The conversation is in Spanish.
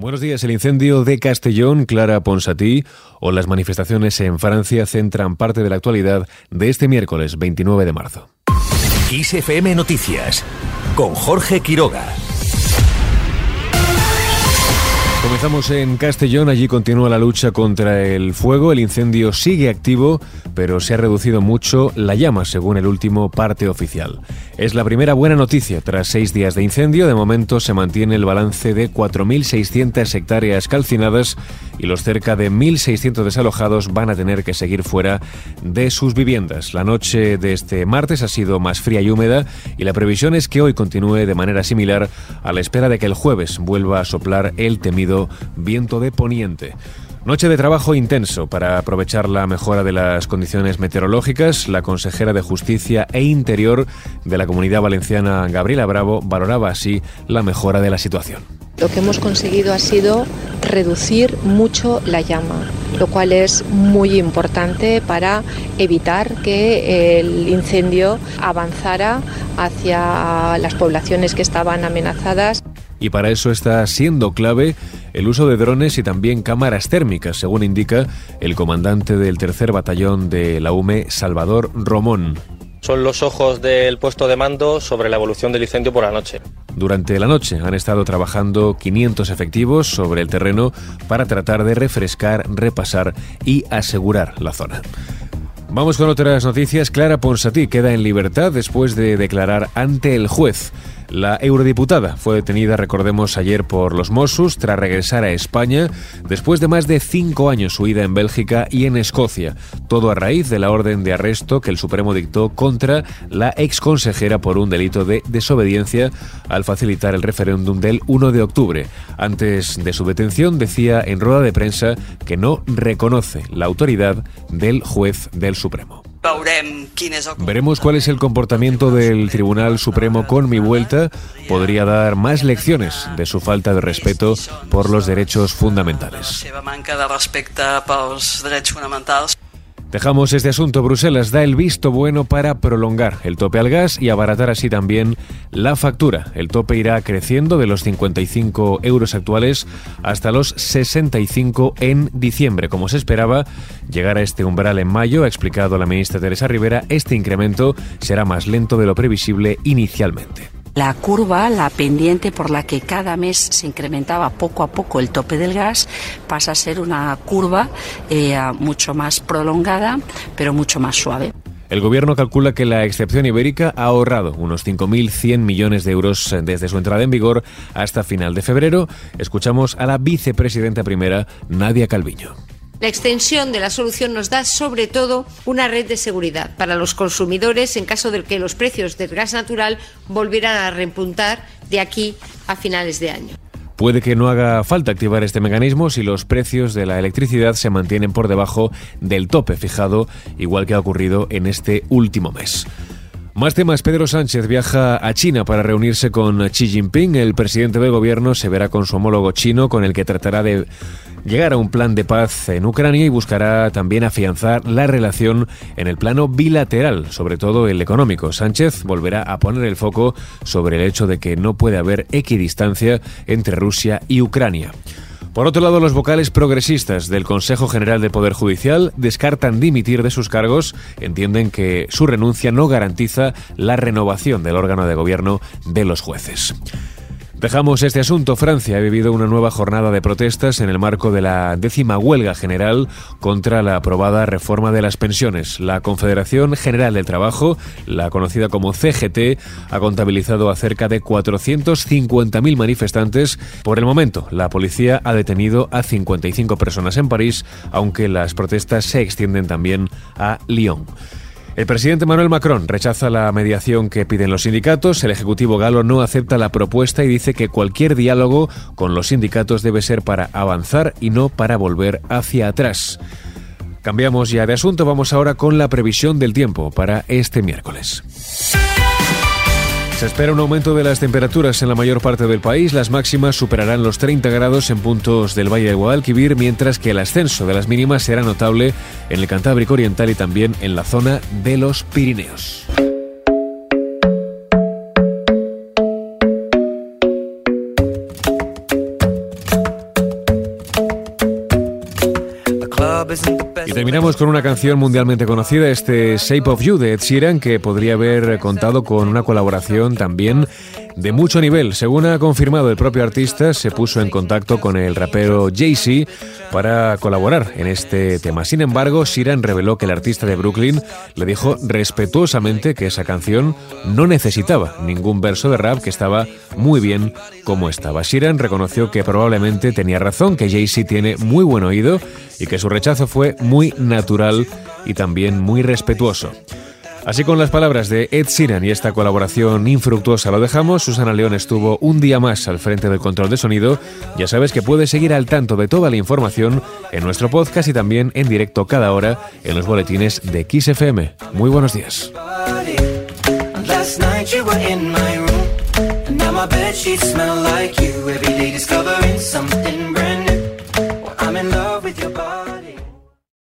Buenos días. El incendio de Castellón, Clara Ponsatí, o las manifestaciones en Francia centran parte de la actualidad de este miércoles 29 de marzo. ISFM Noticias con Jorge Quiroga. Comenzamos en Castellón, allí continúa la lucha contra el fuego, el incendio sigue activo, pero se ha reducido mucho la llama, según el último parte oficial. Es la primera buena noticia tras seis días de incendio, de momento se mantiene el balance de 4.600 hectáreas calcinadas y los cerca de 1.600 desalojados van a tener que seguir fuera de sus viviendas. La noche de este martes ha sido más fría y húmeda y la previsión es que hoy continúe de manera similar a la espera de que el jueves vuelva a soplar el temido viento de poniente. Noche de trabajo intenso para aprovechar la mejora de las condiciones meteorológicas. La consejera de Justicia e Interior de la Comunidad Valenciana, Gabriela Bravo, valoraba así la mejora de la situación. Lo que hemos conseguido ha sido reducir mucho la llama, lo cual es muy importante para evitar que el incendio avanzara hacia las poblaciones que estaban amenazadas y para eso está siendo clave el uso de drones y también cámaras térmicas, según indica el comandante del tercer batallón de la UME, Salvador Romón. Son los ojos del puesto de mando sobre la evolución del incendio por la noche. Durante la noche han estado trabajando 500 efectivos sobre el terreno para tratar de refrescar, repasar y asegurar la zona. Vamos con otras noticias. Clara Ponsatí queda en libertad después de declarar ante el juez. La eurodiputada fue detenida, recordemos, ayer por los Mossos tras regresar a España después de más de cinco años su ida en Bélgica y en Escocia. Todo a raíz de la orden de arresto que el Supremo dictó contra la exconsejera por un delito de desobediencia al facilitar el referéndum del 1 de octubre. Antes de su detención decía en rueda de prensa que no reconoce la autoridad del juez del Supremo. Veremos cuál es el comportamiento del Tribunal Supremo con mi vuelta. Podría dar más lecciones de su falta de respeto por los derechos fundamentales. Dejamos este asunto. Bruselas da el visto bueno para prolongar el tope al gas y abaratar así también la factura. El tope irá creciendo de los 55 euros actuales hasta los 65 en diciembre. Como se esperaba, llegar a este umbral en mayo, ha explicado la ministra Teresa Rivera, este incremento será más lento de lo previsible inicialmente. La curva, la pendiente por la que cada mes se incrementaba poco a poco el tope del gas, pasa a ser una curva eh, mucho más prolongada, pero mucho más suave. El gobierno calcula que la excepción ibérica ha ahorrado unos 5.100 millones de euros desde su entrada en vigor hasta final de febrero. Escuchamos a la vicepresidenta primera, Nadia Calviño. La extensión de la solución nos da sobre todo una red de seguridad para los consumidores en caso de que los precios del gas natural volvieran a repuntar de aquí a finales de año. Puede que no haga falta activar este mecanismo si los precios de la electricidad se mantienen por debajo del tope fijado, igual que ha ocurrido en este último mes. Más temas. Pedro Sánchez viaja a China para reunirse con Xi Jinping. El presidente del gobierno se verá con su homólogo chino, con el que tratará de llegar a un plan de paz en Ucrania y buscará también afianzar la relación en el plano bilateral, sobre todo el económico. Sánchez volverá a poner el foco sobre el hecho de que no puede haber equidistancia entre Rusia y Ucrania. Por otro lado, los vocales progresistas del Consejo General del Poder Judicial descartan dimitir de sus cargos, entienden que su renuncia no garantiza la renovación del órgano de gobierno de los jueces. Dejamos este asunto. Francia ha vivido una nueva jornada de protestas en el marco de la décima huelga general contra la aprobada reforma de las pensiones. La Confederación General del Trabajo, la conocida como CGT, ha contabilizado a cerca de 450.000 manifestantes. Por el momento, la policía ha detenido a 55 personas en París, aunque las protestas se extienden también a Lyon. El presidente Manuel Macron rechaza la mediación que piden los sindicatos, el Ejecutivo galo no acepta la propuesta y dice que cualquier diálogo con los sindicatos debe ser para avanzar y no para volver hacia atrás. Cambiamos ya de asunto, vamos ahora con la previsión del tiempo para este miércoles. Se espera un aumento de las temperaturas en la mayor parte del país. Las máximas superarán los 30 grados en puntos del Valle de Guadalquivir, mientras que el ascenso de las mínimas será notable en el Cantábrico Oriental y también en la zona de los Pirineos. Y terminamos con una canción mundialmente conocida, este Shape of You de Ed Sheeran, que podría haber contado con una colaboración también de mucho nivel. Según ha confirmado el propio artista, se puso en contacto con el rapero Jay-Z para colaborar en este tema. Sin embargo, Sheeran reveló que el artista de Brooklyn le dijo respetuosamente que esa canción no necesitaba ningún verso de rap, que estaba muy bien como estaba. Sheeran reconoció que probablemente tenía razón, que Jay-Z tiene muy buen oído y que su rechazo fue muy natural y también muy respetuoso. Así con las palabras de Ed Sheeran y esta colaboración infructuosa lo dejamos. Susana León estuvo un día más al frente del control de sonido. Ya sabes que puedes seguir al tanto de toda la información en nuestro podcast y también en directo cada hora en los boletines de Kiss FM. Muy buenos días.